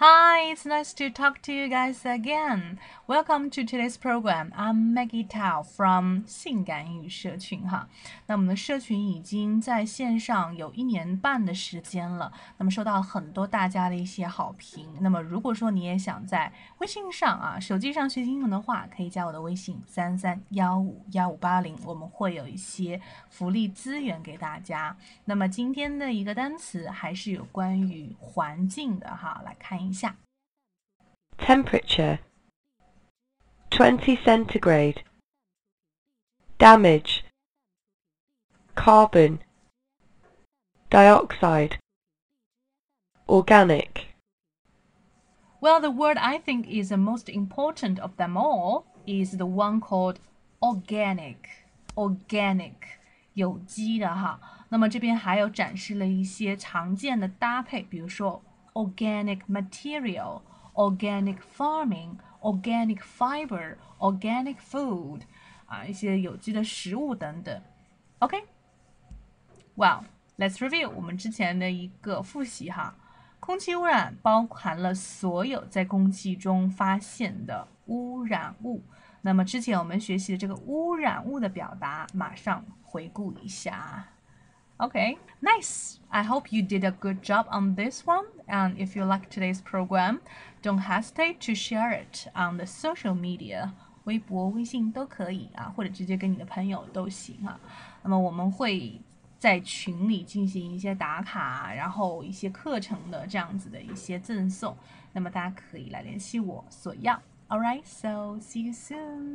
Hi, it's nice to talk to you guys again. Welcome to today's program. I'm Maggie Tao from 性感英语社群哈。那我们的社群已经在线上有一年半的时间了，那么收到很多大家的一些好评。那么如果说你也想在微信上啊、手机上学英文的话，可以加我的微信三三幺五幺五八零，我们会有一些福利资源给大家。那么今天的一个单词还是有关于环境的哈，来看一下。 temperature 20 centigrade damage carbon dioxide organic Well, the word I think is the most important of them all is the one called organic. Organic，有机的哈。那么这边还有展示了一些常见的搭配，比如说 organic material、organic farming、organic fiber、organic food，啊，一些有机的食物等等。OK。Well, let's review 我们之前的一个复习哈。空气污染包含了所有在空气中发现的污染物。那么之前我们学习的这个污染物的表达，马上回顾一下。Okay, nice. I hope you did a good job on this one. And if you like today's program, don't hesitate to share it on the social media. 微博、微信都可以啊，或者直接跟你的朋友都行啊。那么我们会在群里进行一些打卡，然后一些课程的这样子的一些赠送。那么大家可以来联系我索要。All right, so see you soon.